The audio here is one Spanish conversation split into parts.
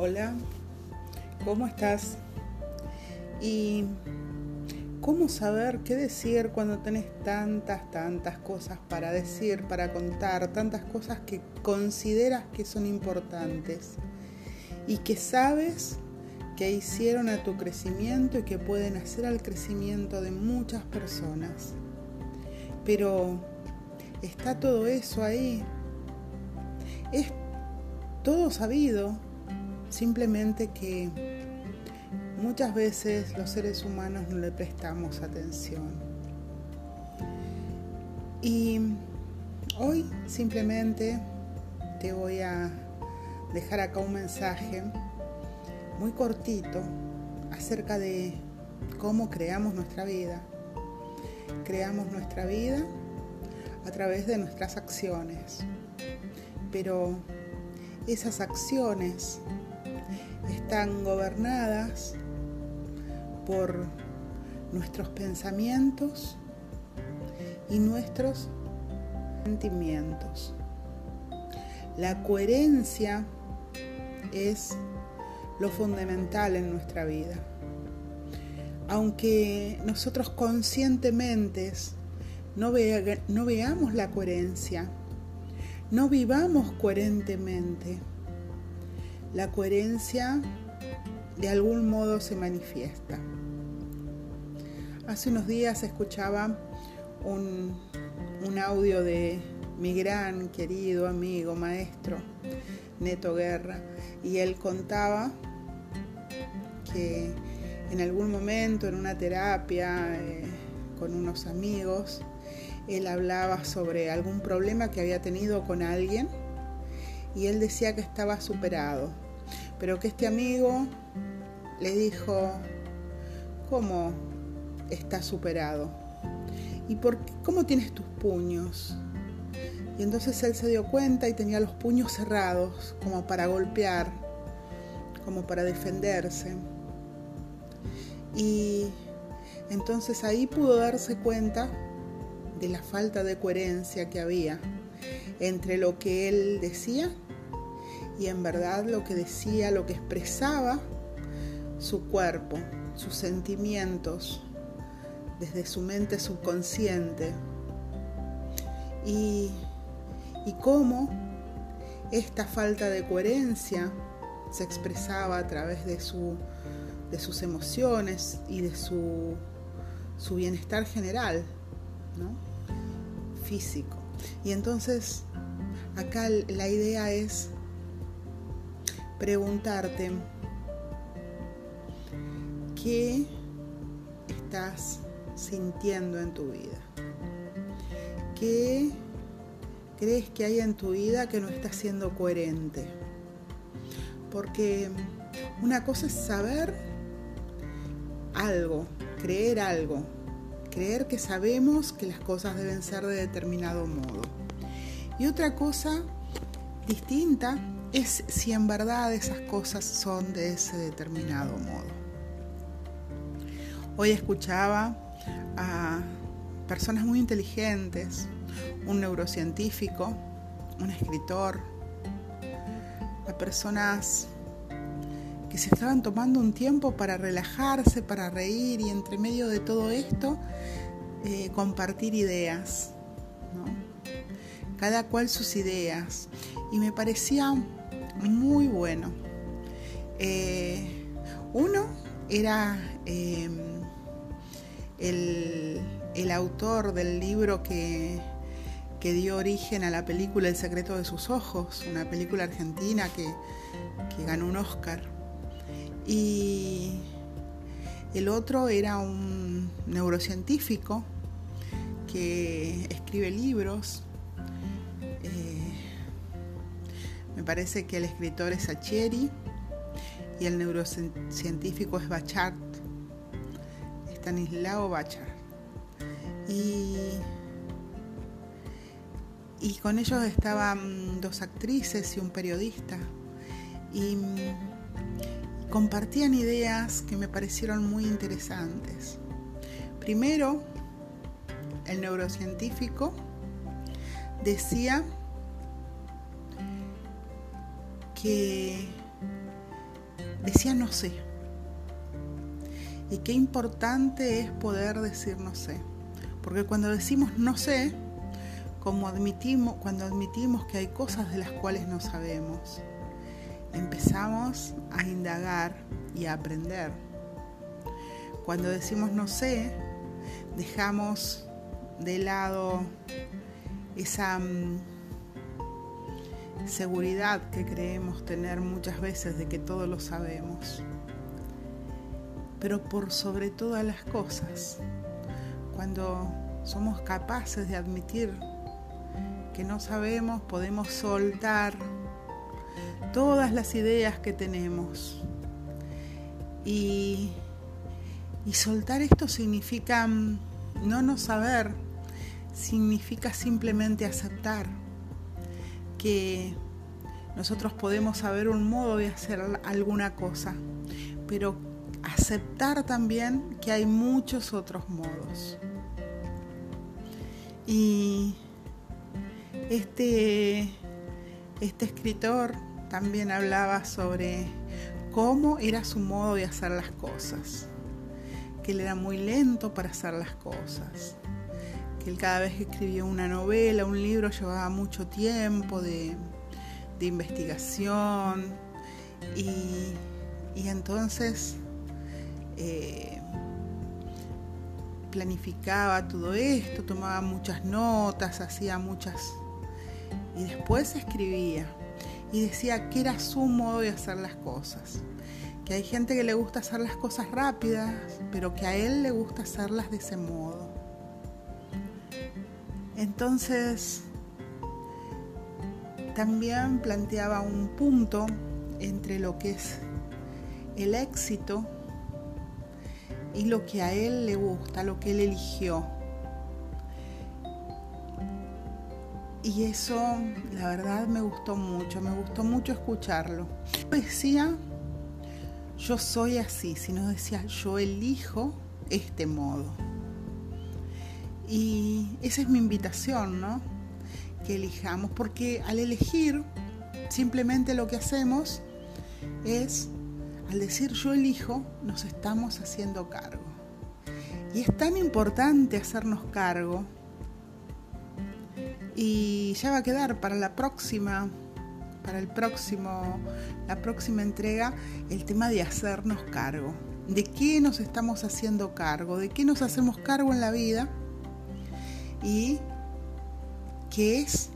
Hola, ¿cómo estás? ¿Y cómo saber qué decir cuando tenés tantas, tantas cosas para decir, para contar, tantas cosas que consideras que son importantes y que sabes que hicieron a tu crecimiento y que pueden hacer al crecimiento de muchas personas? Pero está todo eso ahí. Es todo sabido Simplemente que muchas veces los seres humanos no le prestamos atención. Y hoy simplemente te voy a dejar acá un mensaje muy cortito acerca de cómo creamos nuestra vida. Creamos nuestra vida a través de nuestras acciones. Pero esas acciones están gobernadas por nuestros pensamientos y nuestros sentimientos. La coherencia es lo fundamental en nuestra vida. Aunque nosotros conscientemente no, no veamos la coherencia, no vivamos coherentemente, la coherencia de algún modo se manifiesta. Hace unos días escuchaba un, audio de mi gran querido amigo, maestro, Neto Guerra, y él contaba que en algún momento en una terapia eh, con unos amigos, él hablaba sobre algún problema que había tenido con alguien y él decía que estaba superado, pero que este amigo le dijo, ¿cómo está superado? ¿Y por cómo tienes tus puños? Y entonces él se dio cuenta y tenía los puños cerrados, como para golpear, como para defenderse. Y entonces ahí pudo darse cuenta de la falta de coherencia que había entre lo que él decía y en verdad lo que decía, lo que expresaba su cuerpo, sus sentimientos, desde su mente subconsciente. Y, y cómo esta falta de coherencia se expresaba a través de, su, de sus emociones y de su, su bienestar general, ¿no? físico. Y entonces acá la idea es preguntarte qué estás sintiendo en tu vida. ¿Qué crees que hay en tu vida que no está siendo coherente? Porque una cosa es saber algo, creer algo, creer que sabemos que las cosas deben ser de determinado modo. Y otra cosa distinta es si en verdad esas cosas son de ese determinado modo. Hoy escuchaba a personas muy inteligentes, un neurocientífico, un escritor, a personas que se estaban tomando un tiempo para relajarse, para reír y entre medio de todo esto eh, compartir ideas, cada cual sus ideas. Y me parecía muy bueno. Eh, uno era em, el, autor del libro que, dio origen a la película El secreto de sus ojos, una película argentina que, que ganó un Oscar. Y el otro era un neurocientífico que escribe libros parece que el escritor es Achieri y el neurocientífico es Bachart, Stanislao Bachart. Y, y con ellos estaban dos actrices y un periodista. Y compartían ideas que me parecieron muy interesantes. Primero, el neurocientífico decía que decía no sé. Y qué importante es poder decir no sé. Porque cuando decimos no sé, como admitimos, cuando admitimos que hay cosas de las cuales no sabemos, empezamos a indagar y a aprender. Cuando decimos no sé, dejamos de lado esa mm, seguridad que creemos tener muchas veces de que todo lo sabemos. Pero por sobre todas las cosas, cuando somos capaces de admitir que no sabemos, podemos soltar todas las ideas que tenemos. Y, y soltar esto significa no no saber, significa simplemente aceptar que nosotros podemos saber un modo de hacer alguna cosa, pero aceptar también que hay muchos otros modos. Y este, este escritor también hablaba sobre cómo era su modo de hacer las cosas, que él era muy lento para hacer las cosas, él cada vez que escribía una novela, un libro, llevaba mucho tiempo de, investigación y, entonces eh, planificaba todo esto, tomaba muchas notas, hacía muchas y después escribía y decía que era su modo de hacer las cosas. Que hay gente que le gusta hacer las cosas rápidas, pero que a él le gusta hacerlas de ese modo. Entonces, también planteaba un punto entre lo que es el éxito y lo que a él le gusta, lo que él eligió. Y eso, la verdad, me gustó mucho, me gustó mucho escucharlo. Decía, yo soy así, sino decía, yo elijo este modo. Y esa es mi invitación, ¿no? Que elijamos, porque al elegir, simplemente lo que hacemos es, al decir yo elijo, nos estamos haciendo cargo. Y es tan importante hacernos cargo y ya va a quedar para la próxima para el próximo la próxima entrega el tema de hacernos cargo de qué nos estamos haciendo cargo de qué nos hacemos cargo en la vida y qué es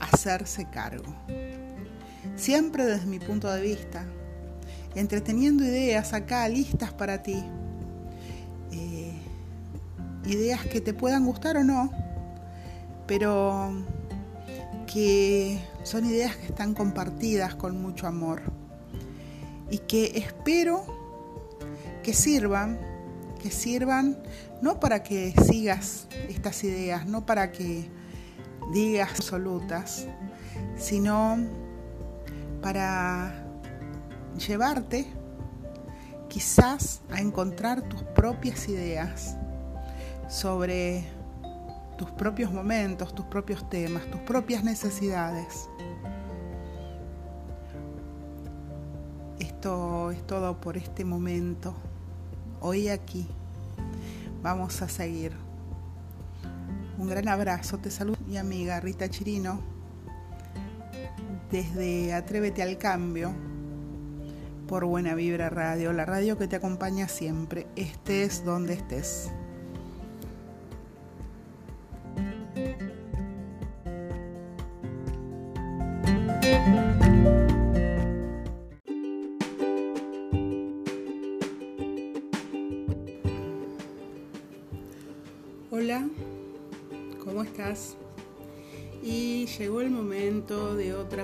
hacerse cargo. Siempre desde mi punto de vista entreteniendo ideas acá listas para ti eh, ideas que te puedan gustar o no pero que son ideas que están compartidas con mucho amor y que espero que sirvan, que sirvan no para que sigas estas ideas, no para que digas absolutas, sino para llevarte quizás a encontrar tus propias ideas sobre tus propios momentos, tus propios temas, tus propias necesidades. Esto es todo por este momento. Hoy aquí. Vamos a seguir. Un gran abrazo. Te saludo mi amiga Rita Chirino desde Atrévete al Cambio por Buena Vibra Radio, la radio que te acompaña siempre, estés donde estés.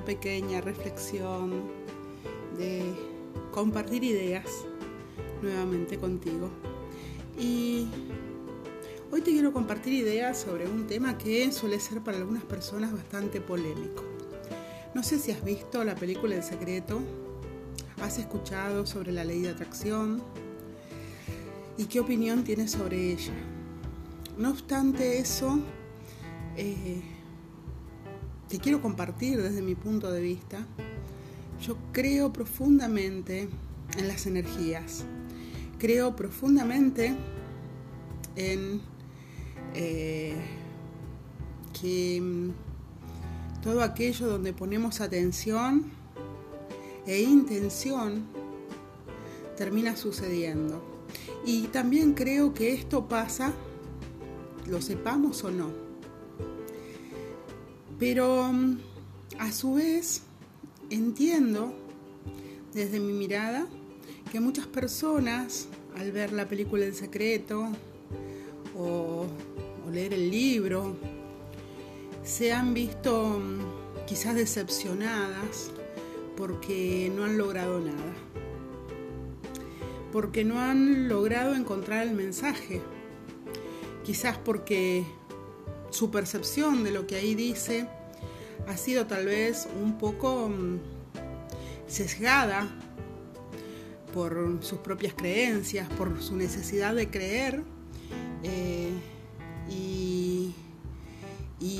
Pequeña reflexión, de compartir ideas nuevamente contigo. Y hoy te quiero compartir ideas sobre un tema que suele ser para algunas personas bastante polémico. No sé si has visto la película El Secreto, has escuchado sobre la ley de atracción y qué opinión tienes sobre ella. No obstante eso, eh, te quiero compartir desde mi punto de vista. Yo creo profundamente en las energías. Creo profundamente en eh, que mm, todo aquello donde ponemos atención e intención termina sucediendo. Y también creo que esto pasa, lo sepamos o no. Pero mm, a su vez entiendo desde mi mirada que muchas personas al ver la película El Secreto o, leer el libro se han visto mm, quizás decepcionadas porque no han logrado nada, porque no han logrado encontrar el mensaje, quizás porque su percepción de lo que ahí dice ha sido tal vez un poco mm, sesgada por sus propias creencias, por su necesidad de creer eh, y,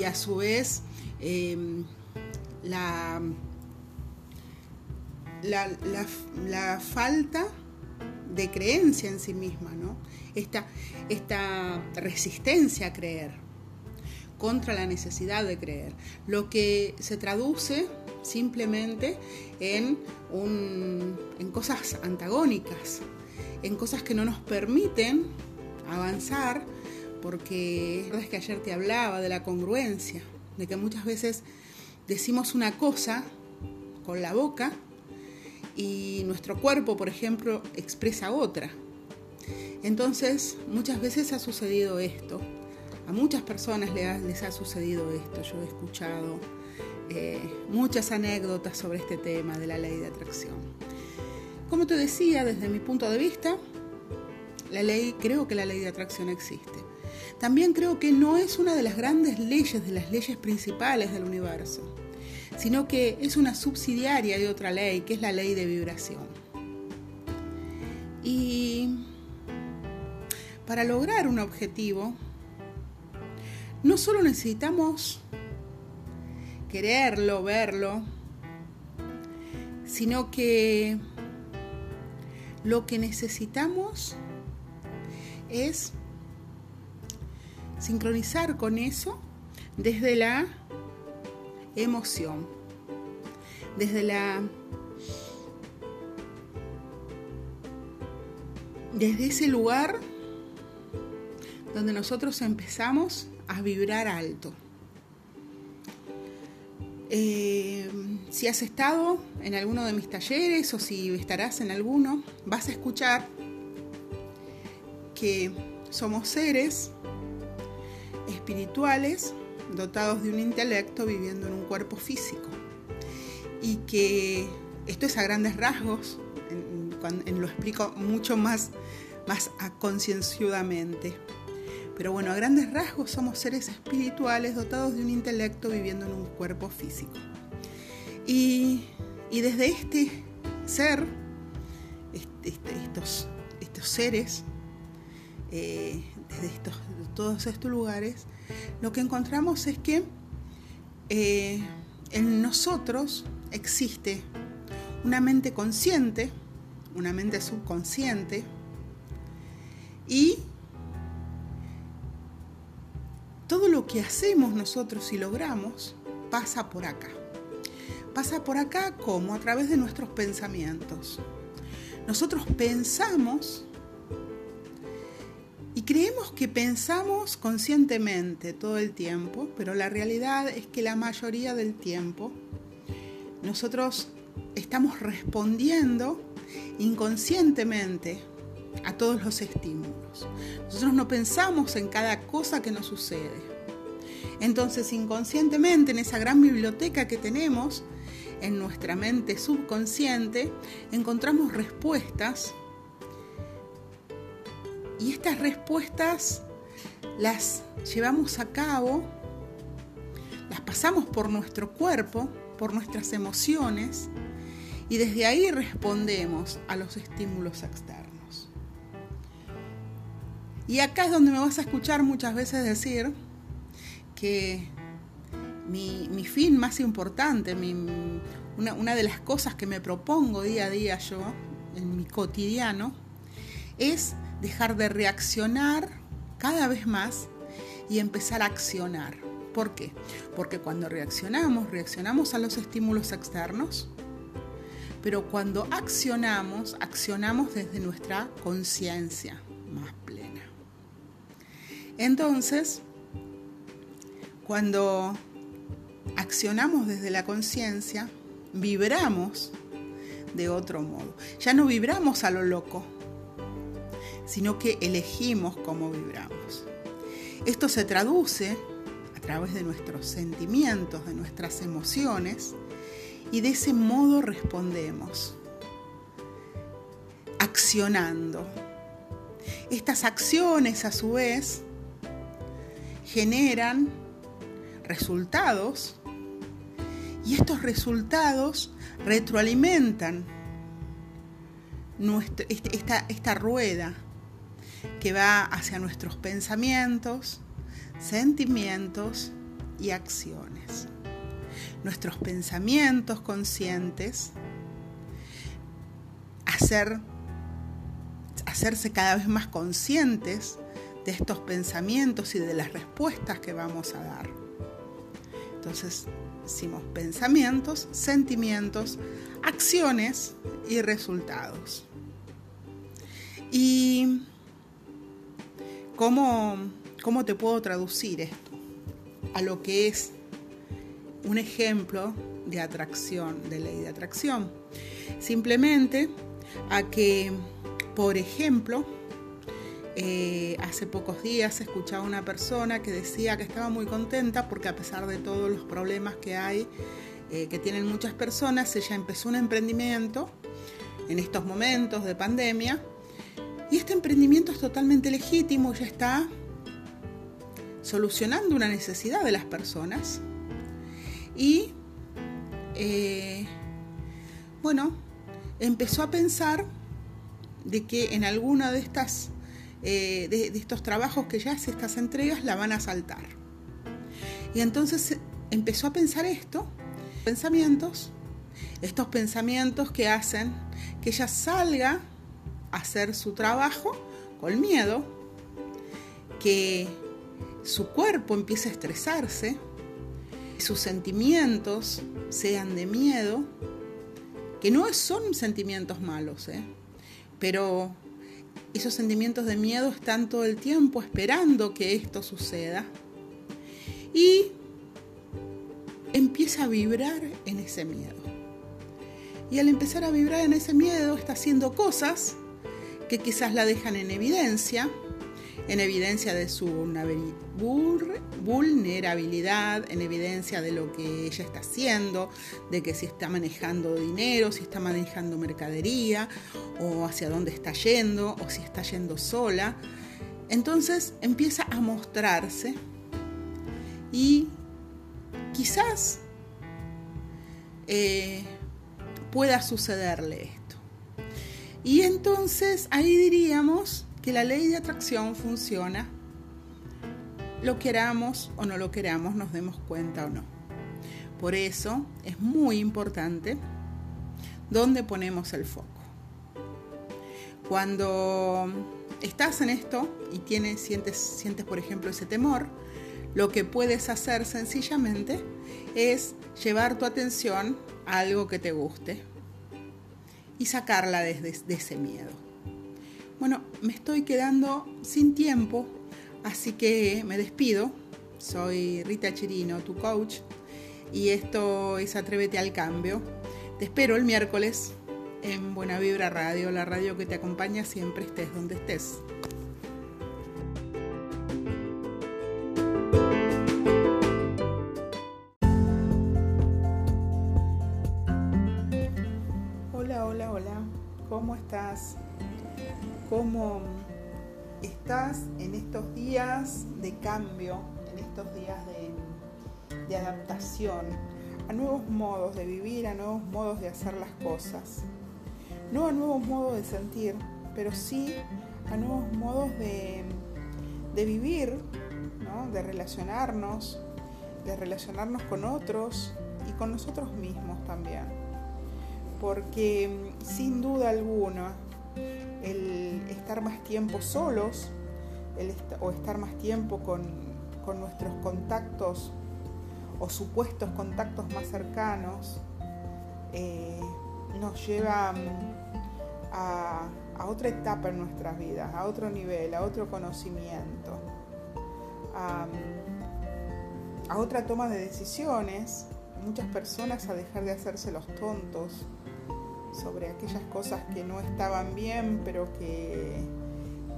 a su vez em, la, la, falta de creencia en sí misma, ¿no? esta, esta resistencia a creer contra la necesidad de creer, lo que se traduce simplemente en, cosas antagónicas, en cosas que no nos permiten avanzar, porque es que ayer te hablaba de la congruencia, de que muchas veces decimos una cosa con la boca y nuestro cuerpo, por ejemplo, expresa otra. Entonces, muchas veces ha sucedido esto. A muchas personas les ha sucedido esto. Yo he escuchado eh, muchas anécdotas sobre este tema de la ley de atracción. Como te decía, desde mi punto de vista, la ley, creo que la ley de atracción existe. También creo que no es una de las grandes leyes, de las leyes principales del universo, sino que es una subsidiaria de otra ley, que es la ley de vibración. Y para lograr un objetivo, no solo necesitamos quererlo, verlo, sino que lo que necesitamos es sincronizar con eso desde la emoción, desde la desde ese lugar donde nosotros empezamos a vibrar alto. Eh, si has estado en alguno de mis talleres o si estarás en alguno, vas a escuchar que somos seres espirituales dotados de un intelecto viviendo en un cuerpo físico. Y que esto es a grandes rasgos, lo explico mucho más, más. Pero bueno, a grandes rasgos somos seres espirituales dotados de un intelecto viviendo en un cuerpo físico. Y, desde este ser, este, este, estos, estos seres, eh, desde estos, todos estos lugares, lo que encontramos es que eh, en nosotros existe una mente consciente, una mente subconsciente y que hacemos nosotros y logramos pasa por acá. Pasa por acá como a través de nuestros pensamientos. Nosotros pensamos y creemos que pensamos conscientemente todo el tiempo, pero la realidad es que la mayoría del tiempo nosotros estamos respondiendo inconscientemente a todos los estímulos. Nosotros no pensamos en cada cosa que nos sucede. Entonces, inconscientemente, en esa gran biblioteca que tenemos, en nuestra mente subconsciente, encontramos respuestas y estas respuestas las llevamos a cabo, las pasamos por nuestro cuerpo, por nuestras emociones y desde ahí respondemos a los estímulos externos. Y acá es donde me vas a escuchar muchas veces decir que mi, fin más importante, una, una, de las cosas que me propongo día a día yo, en mi cotidiano, es dejar de reaccionar cada vez más y empezar a accionar. ¿Por qué? Porque cuando reaccionamos, reaccionamos a los estímulos externos, pero cuando accionamos, accionamos desde nuestra conciencia más plena. Entonces, cuando accionamos desde la conciencia, vibramos de otro modo. Ya no vibramos a lo loco, sino que elegimos cómo vibramos. Esto se traduce a través de nuestros sentimientos, de nuestras emociones, y de ese modo respondemos, accionando. Estas acciones a su vez generan resultados y estos resultados retroalimentan este, esta, esta rueda que va hacia nuestros pensamientos, sentimientos y acciones. Nuestros pensamientos conscientes, hacer, hacerse cada vez más conscientes de estos pensamientos y de las respuestas que vamos a dar. Entonces, hicimos pensamientos, sentimientos, acciones y resultados. Y ¿Cómo, ¿Cómo te puedo traducir esto a lo que es un ejemplo de atracción, de ley de atracción? Simplemente a que, por ejemplo, eh, hace pocos días escuchaba una persona que decía que estaba muy contenta porque a pesar de todos los problemas que hay, eh, que tienen muchas personas, ella empezó un emprendimiento en estos momentos de pandemia y este emprendimiento es totalmente legítimo, ya está solucionando una necesidad de las personas. Y, eh, bueno, empezó a pensar de que en alguna de estas eh, de, estos trabajos que ya hace estas entregas la van a saltar. Y entonces empezó a pensar esto, pensamientos, estos pensamientos que hacen que ella salga hacer su trabajo con miedo, que su cuerpo empiece a estresarse, sus sentimientos sean de miedo, que no son sentimientos malos, ¿eh? pero esos sentimientos de miedo están todo el tiempo esperando que esto suceda. Y empieza a vibrar en ese miedo. Y al empezar a vibrar en ese miedo está haciendo cosas que quizás la dejan en evidencia, en evidencia de su vulnerabilidad, en evidencia de lo que ella está haciendo, de que si está manejando dinero, si está manejando mercadería, o hacia dónde está yendo, o si está yendo sola. Entonces empieza a mostrarse y quizás eh, pueda sucederle y entonces ahí diríamos que la ley de atracción funciona, lo queramos o no lo queramos, nos demos cuenta o no. Por eso es muy importante dónde ponemos el foco. Cuando estás en esto y tienes, sientes, sientes, por ejemplo, ese temor, lo que puedes hacer sencillamente es llevar tu atención a algo que te guste, y sacarla de ese miedo. Bueno, me estoy quedando sin tiempo, así que me despido. Soy Rita Chirino, tu coach, y esto es Atrévete al Cambio. Te espero el miércoles en Buena Vibra Radio, la radio que te acompaña siempre estés donde estés. En estos días de cambio, en estos días de, adaptación a nuevos modos de vivir, a nuevos modos de hacer las cosas. No a nuevos modos de sentir, pero sí a nuevos modos de, vivir, de relacionarnos, de relacionarnos con otros y con nosotros mismos también. porque mm, sin duda alguna el estar más tiempo solos o estar más tiempo con, nuestros contactos o supuestos contactos más cercanos eh, nos lleva mm, a, otra etapa en nuestras vidas, a otro nivel, a otro conocimiento, a, a otra toma de decisiones, muchas personas a dejar de hacerse los tontos sobre aquellas cosas que no estaban bien, pero que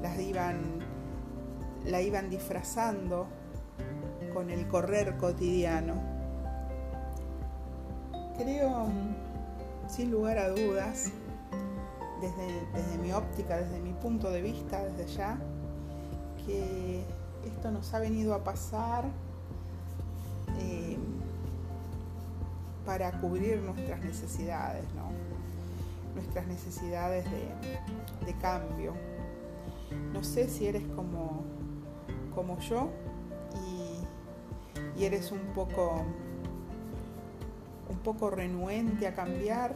las iban, la iban disfrazando con el correr cotidiano. Creo, sin lugar a dudas, desde, mi óptica, desde mi punto de vista, desde ya, que esto nos ha venido a pasar eh, para cubrir nuestras necesidades, ¿no? nuestras necesidades de, cambio. No sé si eres como, como yo y, eres un poco, un poco renuente a cambiar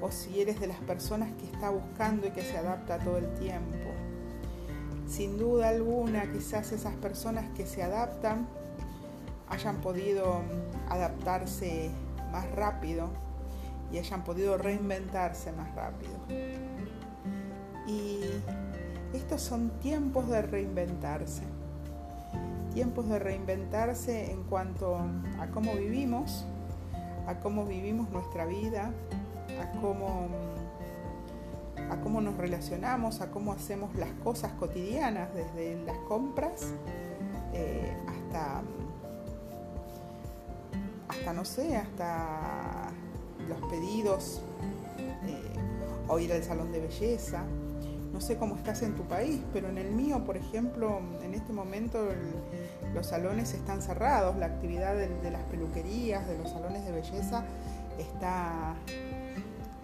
o si eres de las personas que está buscando y que se adapta todo el tiempo. Sin duda alguna, quizás esas personas que se adaptan hayan podido adaptarse más rápido y hayan podido reinventarse más rápido. Y estos son tiempos de reinventarse. Tiempos de reinventarse en cuanto a cómo vivimos, a cómo vivimos nuestra vida, a cómo, a cómo nos relacionamos, a cómo hacemos las cosas cotidianas, desde las compras eh, hasta, hasta, no sé, hasta los pedidos eh, o ir al salón de belleza. No sé cómo estás en tu país, pero en el mío, por ejemplo, en este momento los salones están cerrados, la actividad de, las peluquerías, de los salones de belleza está,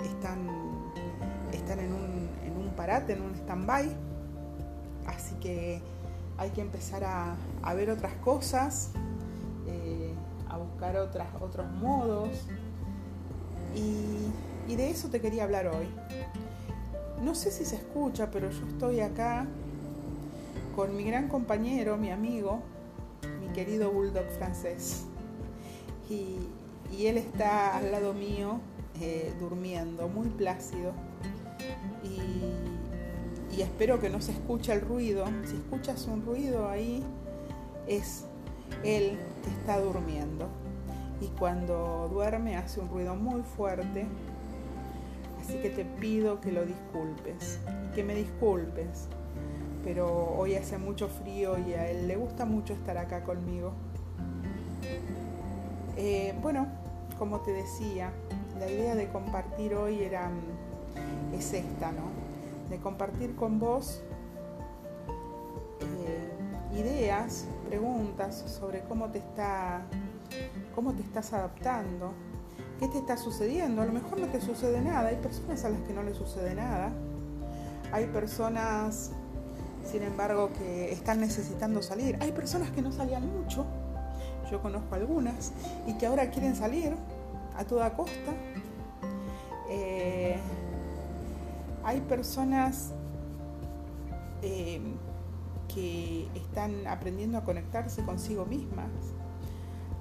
están, están en, un, en un parate, en un stand-by. Así que hay que empezar a, a ver otras cosas, eh, a buscar otras, otros modos, y, de eso te quería hablar hoy. No sé si se escucha, pero yo estoy acá con mi gran compañero, mi amigo, mi querido bulldog francés. Y, él está al lado mío eh, durmiendo, muy plácido. Y, y, espero que no se escuche el ruido. Si escuchas un ruido ahí, es él que está durmiendo y cuando duerme hace un ruido muy fuerte. Así que te pido que lo disculpes y que me disculpes. Pero hoy hace mucho frío y a él le gusta mucho estar acá conmigo. Eh, bueno, como te decía, la idea de compartir hoy era es esta, ¿no? De compartir con vos eh, ideas, preguntas sobre cómo te está cómo te estás adaptando, qué te está sucediendo. A lo mejor no te sucede nada, hay personas a las que no les sucede nada. Hay personas, sin embargo, que están necesitando salir. Hay personas que no salían mucho, yo conozco algunas, y que ahora quieren salir a toda costa. Eh, hay personas eh, que están aprendiendo a conectarse consigo mismas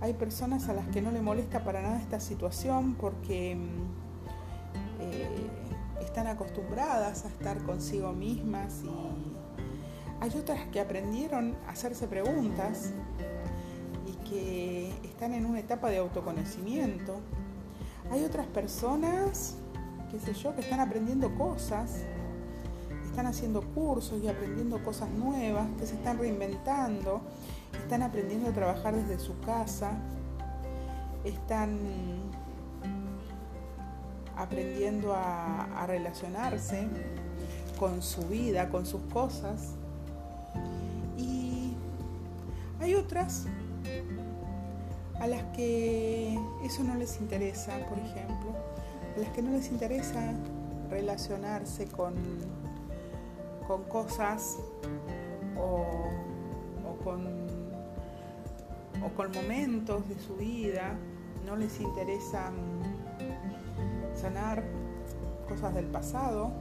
hay personas a las que no le molesta para nada esta situación porque mm, eh, están acostumbradas a estar consigo mismas y hay otras que aprendieron a hacerse preguntas y que están en una etapa de autoconocimiento. Hay otras personas, qué sé yo, que están aprendiendo cosas, están haciendo cursos y aprendiendo cosas nuevas, que se están reinventando están aprendiendo a trabajar desde su casa, están aprendiendo a, relacionarse con su vida, con sus cosas. Y hay otras a las que eso no les interesa, por ejemplo, a las que no les interesa relacionarse con, con cosas o, o con o con momentos de su vida, no les interesa sanar cosas del pasado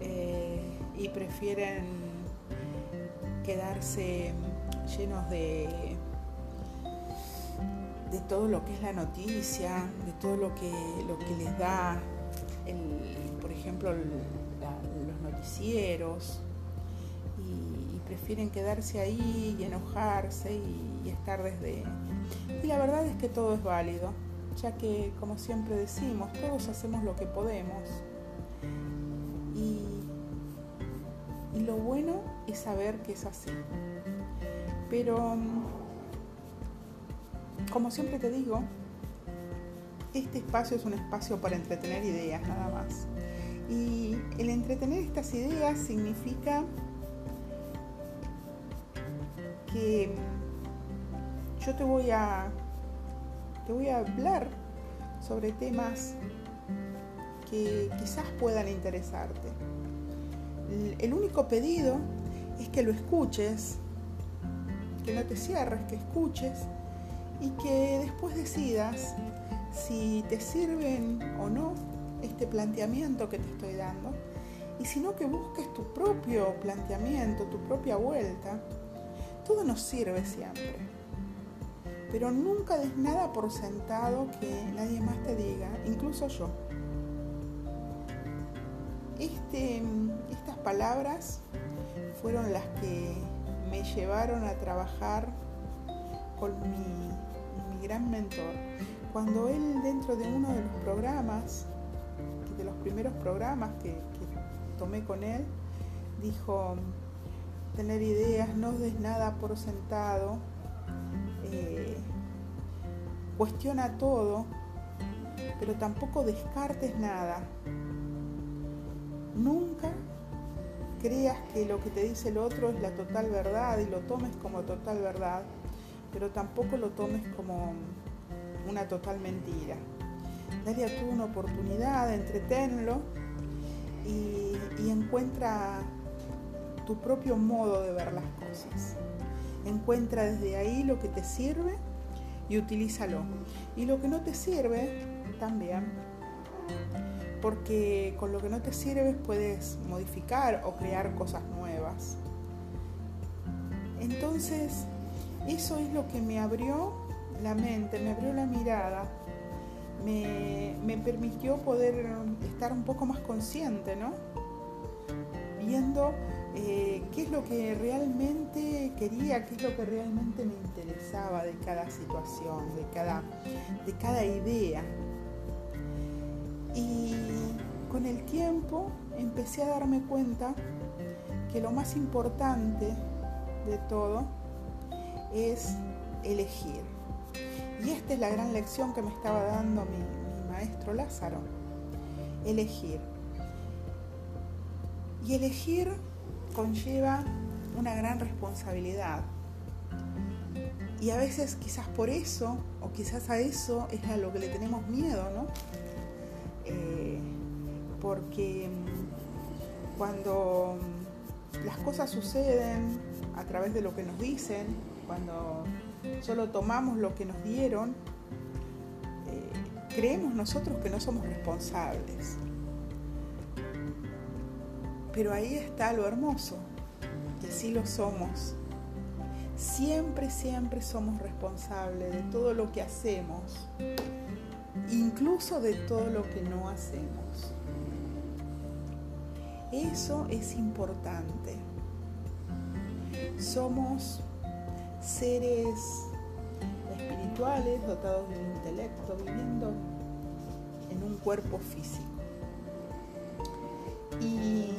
eh, y prefieren quedarse llenos de, de todo lo que es la noticia, de todo lo que, lo que les da, por ejemplo, los noticieros, y, prefieren quedarse ahí y enojarse y, estar desde... Y la verdad es que todo es válido, ya que, como siempre decimos, todos hacemos lo que podemos. Y, y lo bueno es saber que es así. Pero, como siempre te digo, este espacio es un espacio para entretener ideas nada más. Y el entretener estas ideas significa que yo te voy a te voy a hablar sobre temas que quizás puedan interesarte. El único pedido es que lo escuches, que no te cierres, que escuches y que después decidas si te sirven o no este planteamiento que te estoy dando y si no que busques tu propio planteamiento, tu propia vuelta. Todo nos sirve siempre, pero nunca des nada por sentado que nadie más te diga, incluso yo. Este, estas palabras fueron las que me llevaron a trabajar con mi, gran mentor. Cuando él dentro de uno de los programas, de los primeros programas que, tomé con él, dijo, tener ideas, no des nada por sentado, eh, cuestiona todo, pero tampoco descartes nada. Nunca creas que lo que te dice el otro es la total verdad y lo tomes como total verdad, pero tampoco lo tomes como una total mentira. Dale a tú una oportunidad, entretenlo y, y encuentra tu propio modo de ver las cosas. Encuentra desde ahí lo que te sirve y utilízalo. Y lo que no te sirve, también porque con lo que no te sirve puedes modificar o crear cosas nuevas. Entonces, eso es lo que me abrió la mente, me abrió la mirada, me, permitió poder estar un poco más consciente, ¿no? Viendo eh, qué es lo que realmente quería, qué es lo que realmente me interesaba de cada situación, de cada, de cada idea. Y con el tiempo empecé a darme cuenta que lo más importante de todo es elegir. Y esta es la gran lección que me estaba dando mi, maestro Lázaro. Elegir. Y elegir conlleva una gran responsabilidad. Y a veces quizás por eso, o quizás a eso es a lo que le tenemos miedo, ¿no? Eh, porque mm, cuando mm, las cosas suceden a través de lo que nos dicen, cuando solo tomamos lo que nos dieron, eh, creemos nosotros que no somos responsables. Pero ahí está lo hermoso, que sí lo somos. Siempre, siempre somos responsables de todo lo que hacemos incluso de todo lo que no hacemos. Eso es importante. Somos seres espirituales dotados de un intelecto, viviendo en un cuerpo físico. Y,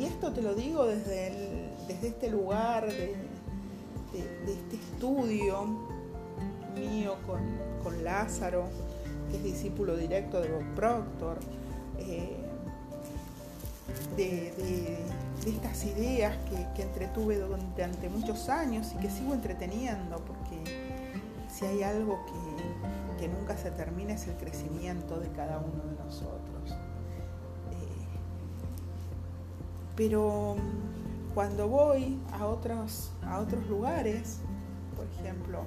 esto te lo digo desde, desde este lugar, de, este estudio mío con, con Lázaro, es discípulo directo de Bob Proctor, eh, de, estas ideas que, entretuve durante muchos años y que sigo entreteniendo, porque si hay algo que, nunca se termina es el crecimiento de cada uno de nosotros. Pero cuando voy a otros, a otros lugares, por ejemplo,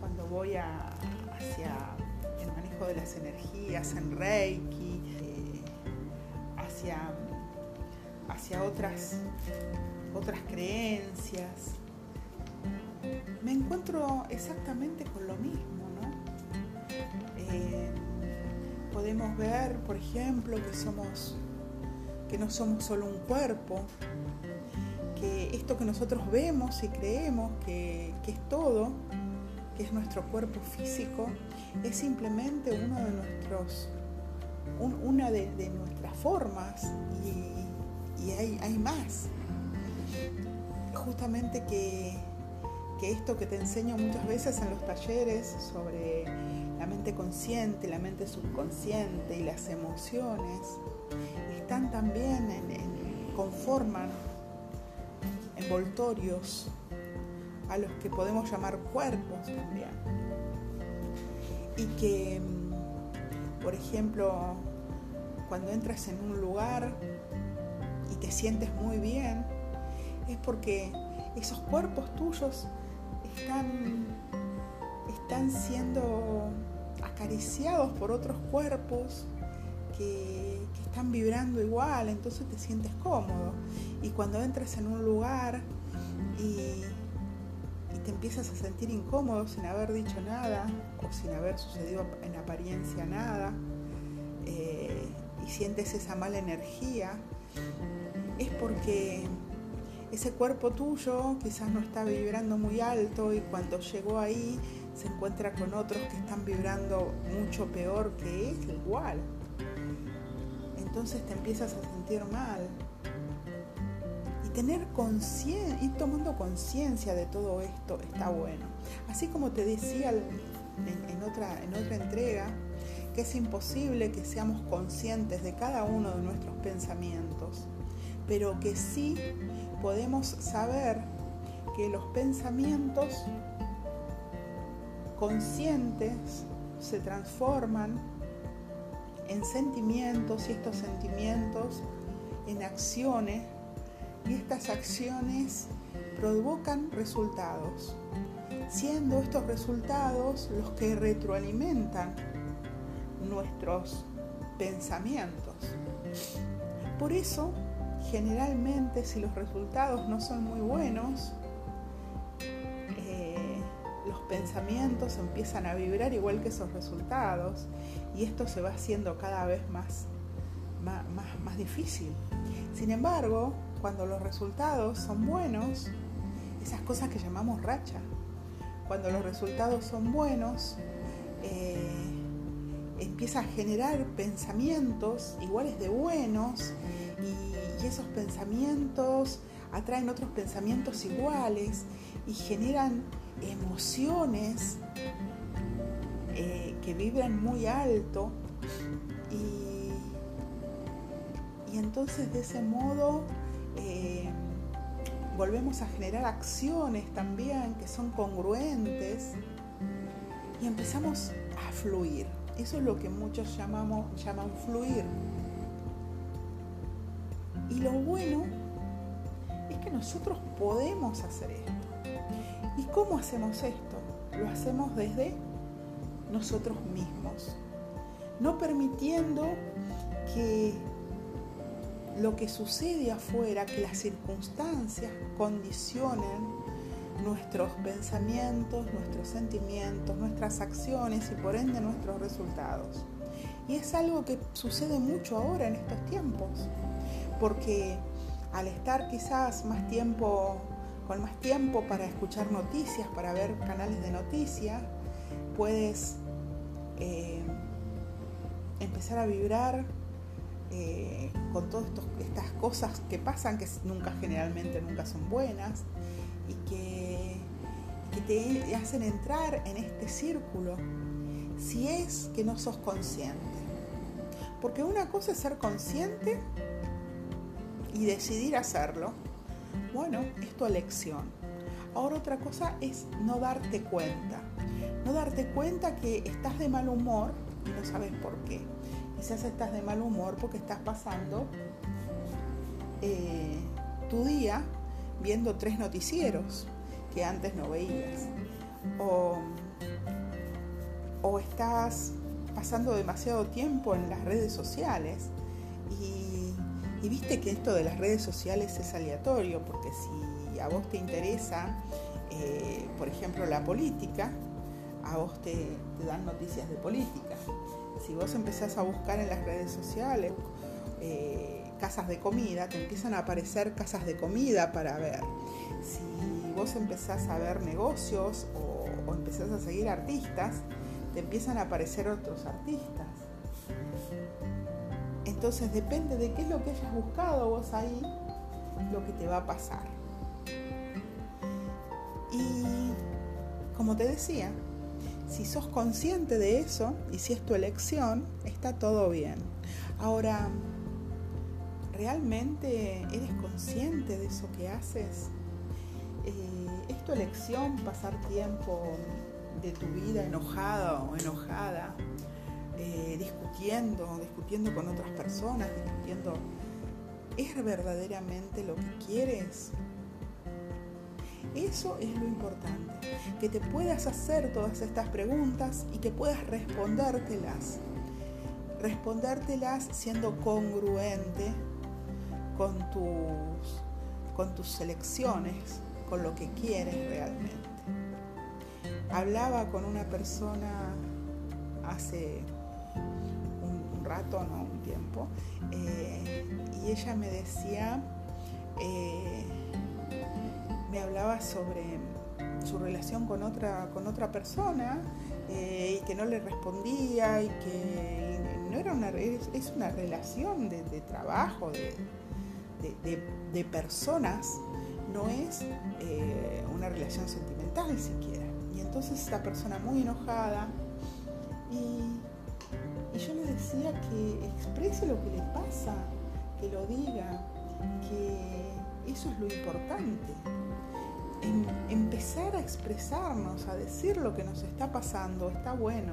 cuando voy hacia de las energías, en Reiki, eh, hacia, hacia otras, otras creencias. Me encuentro exactamente con lo mismo, ¿no? Eh, podemos ver, por ejemplo, que somos que no somos solo un cuerpo, que esto que nosotros vemos y creemos que, es todo, que es nuestro cuerpo físico, es simplemente uno de nuestros, una de, nuestras formas y, hay, más. Justamente que, que esto que te enseño muchas veces en los talleres sobre la mente consciente, la mente subconsciente y las emociones, están también en, conforman envoltorios a los que podemos llamar cuerpos también. Y que, mm, por ejemplo, cuando entras en un lugar y te sientes muy bien, es porque esos cuerpos tuyos están, están siendo acariciados por otros cuerpos que, están vibrando igual, entonces te sientes cómodo. Y cuando entras en un lugar y, te empiezas a sentir incómodo sin haber dicho nada o sin haber sucedido en apariencia nada, eh, y sientes esa mala energía, es porque ese cuerpo tuyo quizás no está vibrando muy alto y cuando llegó ahí se encuentra con otros que están vibrando mucho peor que él, igual entonces te empiezas a sentir mal. Y tener conciencia, ir tomando conciencia de todo esto está bueno. Así como te decía en, otra, en otra entrega, que es imposible que seamos conscientes de cada uno de nuestros pensamientos, pero que sí podemos saber que los pensamientos conscientes se transforman en sentimientos y estos sentimientos en acciones y estas acciones provocan resultados, siendo estos resultados los que retroalimentan nuestros pensamientos. Por eso, generalmente si los resultados no son muy buenos, los pensamientos empiezan a vibrar igual que esos resultados y esto se va haciendo cada vez más, más, más, difícil. Sin embargo, cuando los resultados son buenos, esas cosas que llamamos racha, cuando los resultados son buenos, eh, empieza a generar pensamientos iguales de buenos y, esos pensamientos atraen otros pensamientos iguales y generan emociones que vibran muy alto y, entonces de ese modo eh, volvemos a generar acciones también que son congruentes y empezamos a fluir. Eso es lo que muchos llamamos, llaman fluir. Y lo bueno es que nosotros podemos hacer esto. ¿Y cómo hacemos esto? Lo hacemos desde nosotros mismos, no permitiendo que lo que sucede afuera, que las circunstancias condicionen nuestros pensamientos, nuestros sentimientos, nuestras acciones y por ende nuestros resultados. Y es algo que sucede mucho ahora en estos tiempos, porque al estar quizás más tiempo con más tiempo para escuchar noticias, para ver canales de noticias, puedes empezar a vibrar eh, con todas estas cosas que pasan, que nunca generalmente nunca son buenas y que, que te hacen entrar en este círculo si es que no sos consciente. Porque una cosa es ser consciente y decidir hacerlo bueno, es tu elección. Ahora otra cosa es no darte cuenta. No darte cuenta que estás de mal humor y no sabes por qué. Quizás estás de mal humor porque estás pasando eh, tu día viendo tres noticieros que antes no veías. O, o estás pasando demasiado tiempo en las redes sociales y, viste que esto de las redes sociales es aleatorio, porque si a vos te interesa, eh, por ejemplo, la política, a vos te, dan noticias de política. Si vos empezás a buscar en las redes sociales eh, casas de comida, te empiezan a aparecer casas de comida para ver. Si vos empezás a ver negocios o, o empezás a seguir artistas, te empiezan a aparecer otros artistas. Entonces depende de qué es lo que hayas buscado vos ahí, lo que te va a pasar. Y como te decía, si sos consciente de eso y si es tu elección, está todo bien. Ahora, ¿realmente eres consciente de eso que haces? Eh, ¿Es tu elección pasar tiempo de tu vida enojada o enojada, eh, discutiendo, discutiendo con otras personas, discutiendo, ¿es verdaderamente lo que quieres? Eso es lo importante, que te puedas hacer todas estas preguntas y que puedas respondértelas. Respondértelas siendo congruente con tus, con tus selecciones, con lo que quieres realmente. Hablaba con una persona hace un, rato, no un tiempo, eh, y ella me decía, eh, me hablaba sobre su relación con otra, con otra persona eh, y que no le respondía y que no era una, es, una relación de, trabajo, de, personas, no es una relación sentimental siquiera. Y entonces esta persona muy enojada y, yo le decía que exprese lo que le pasa, que lo diga, que eso es lo importante. empezar a expresarnos, a decir lo que nos está pasando, está bueno,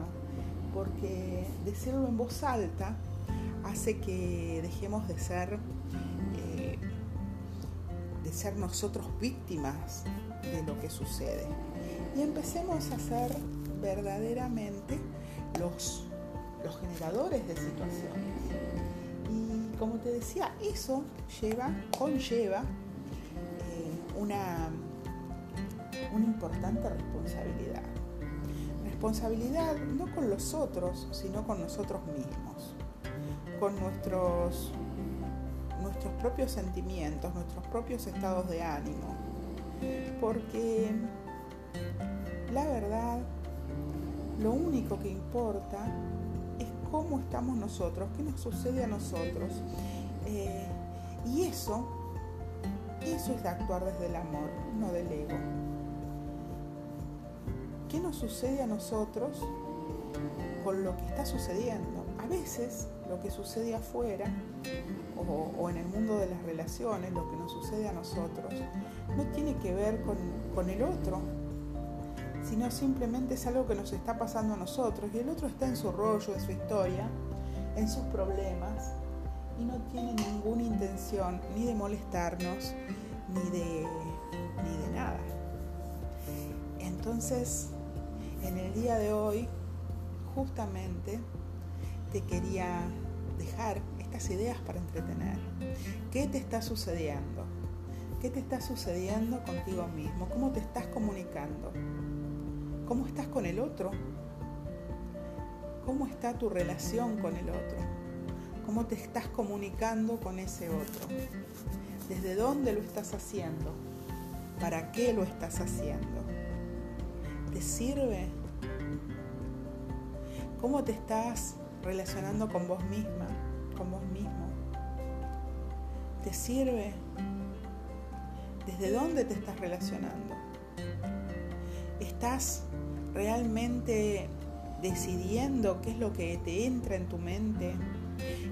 porque decirlo en voz alta hace que dejemos de ser, eh, de ser nosotros víctimas de lo que sucede y empecemos a ser verdaderamente los, los generadores de situaciones. Como te decía, eso lleva, conlleva eh, una, una importante responsabilidad. Responsabilidad no con los otros, sino con nosotros mismos, con nuestros, nuestros propios sentimientos, nuestros propios estados de ánimo. Porque la verdad, lo único que importa cómo estamos nosotros, qué nos sucede a nosotros. Eh, y eso, eso es actuar desde el amor, no del ego. ¿Qué nos sucede a nosotros con lo que está sucediendo? A veces lo que sucede afuera o, en el mundo de las relaciones, lo que nos sucede a nosotros, no tiene que ver con, con el otro, sino simplemente es algo que nos está pasando a nosotros y el otro está en su rollo, en su historia, en sus problemas y no tiene ninguna intención ni de molestarnos ni de, ni de nada. Entonces, en el día de hoy, justamente te quería dejar estas ideas para entretener. ¿Qué te está sucediendo? ¿Qué te está sucediendo contigo mismo? ¿Cómo te estás comunicando? ¿Cómo estás con el otro? ¿Cómo está tu relación con el otro? ¿Cómo te estás comunicando con ese otro? ¿Desde dónde lo estás haciendo? ¿Para qué lo estás haciendo? ¿Te sirve? ¿Cómo te estás relacionando con vos misma, con vos mismo? ¿Te sirve? ¿Desde dónde te estás relacionando? ¿Estás realmente decidiendo qué es lo que te entra en tu mente,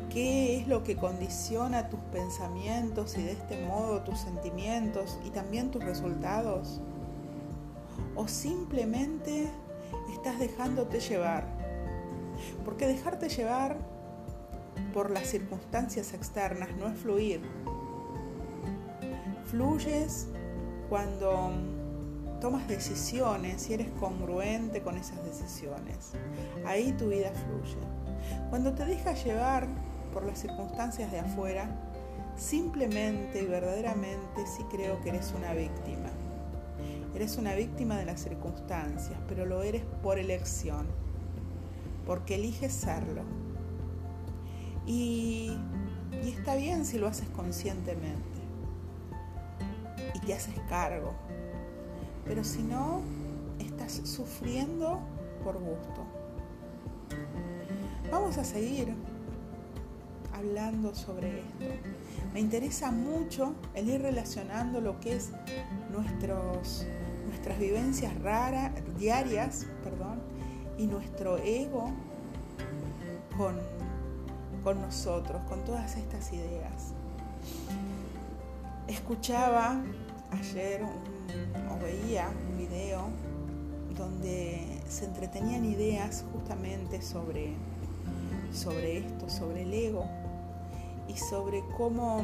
qué es lo que condiciona tus pensamientos y de este modo tus sentimientos y también tus resultados? ¿O simplemente estás dejándote llevar? Porque dejarte llevar por las circunstancias externas no es fluir. Fluyes cuando tomas decisiones y eres congruente con esas decisiones. Ahí tu vida fluye. Cuando te dejas llevar por las circunstancias de afuera, simplemente y verdaderamente sí creo que eres una víctima. Eres una víctima de las circunstancias, pero lo eres por elección, porque eliges serlo. Y, y está bien si lo haces conscientemente y te haces cargo, pero si no, estás sufriendo por gusto. Vamos a seguir hablando sobre esto. Me interesa mucho el ir relacionando lo que es nuestros, nuestras vivencias raras, diarias, perdón, y nuestro ego con, con nosotros, con todas estas ideas. Escuchaba ayer o veía un video donde se entretenían ideas justamente sobre, sobre esto, sobre el ego, y sobre cómo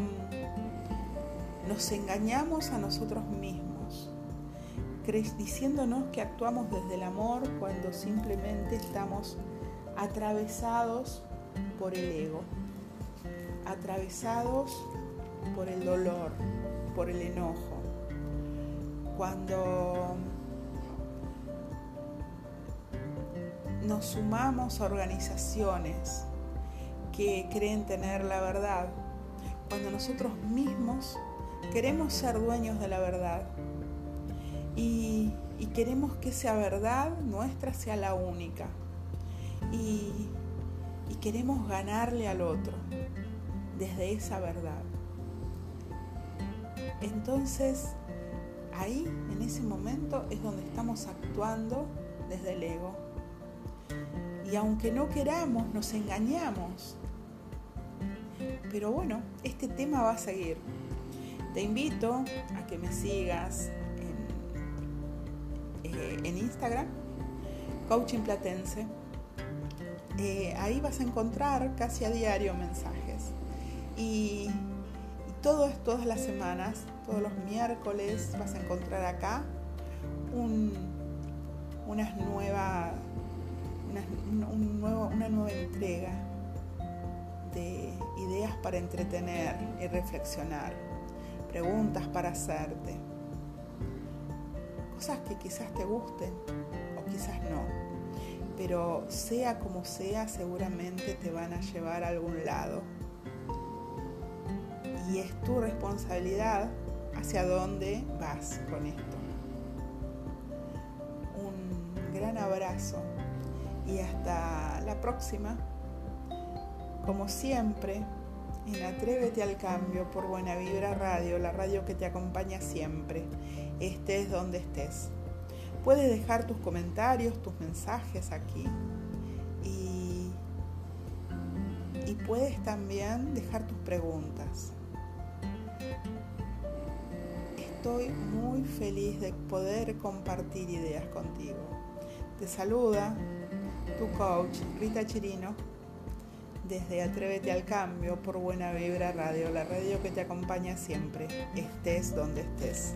nos engañamos a nosotros mismos, diciéndonos que actuamos desde el amor cuando simplemente estamos atravesados por el ego, atravesados por el dolor, por el enojo. Cuando nos sumamos a organizaciones que creen tener la verdad, cuando nosotros mismos queremos ser dueños de la verdad y, queremos que esa verdad nuestra sea la única y, y queremos ganarle al otro desde esa verdad. Entonces, ahí, en ese momento, es donde estamos actuando desde el ego. Y aunque no queramos, nos engañamos pero bueno, este tema va a seguir. Te invito a que me sigas en, eh, Instagram, Coaching Platense. Eh, ahí vas a encontrar casi a diario mensajes. Y, es todas las semanas, todos los miércoles vas a encontrar acá una, nueva, una nueva entrega de ideas para entretener y reflexionar, preguntas para hacerte, cosas que quizás te gusten o quizás no, pero sea como sea, seguramente te van a llevar a algún lado. Y es tu responsabilidad hacia dónde vas con esto. Un gran abrazo y hasta la próxima. Como siempre, en Atrévete al Cambio por Buena Vibra Radio, la radio que te acompaña siempre, estés donde estés. Puedes dejar tus comentarios, tus mensajes aquí y, y puedes también dejar tus preguntas. Estoy muy feliz de poder compartir ideas contigo. Te saluda tu coach Rita Chirino desde Atrévete al Cambio por Buena Vibra Radio, la radio que te acompaña siempre, estés donde estés.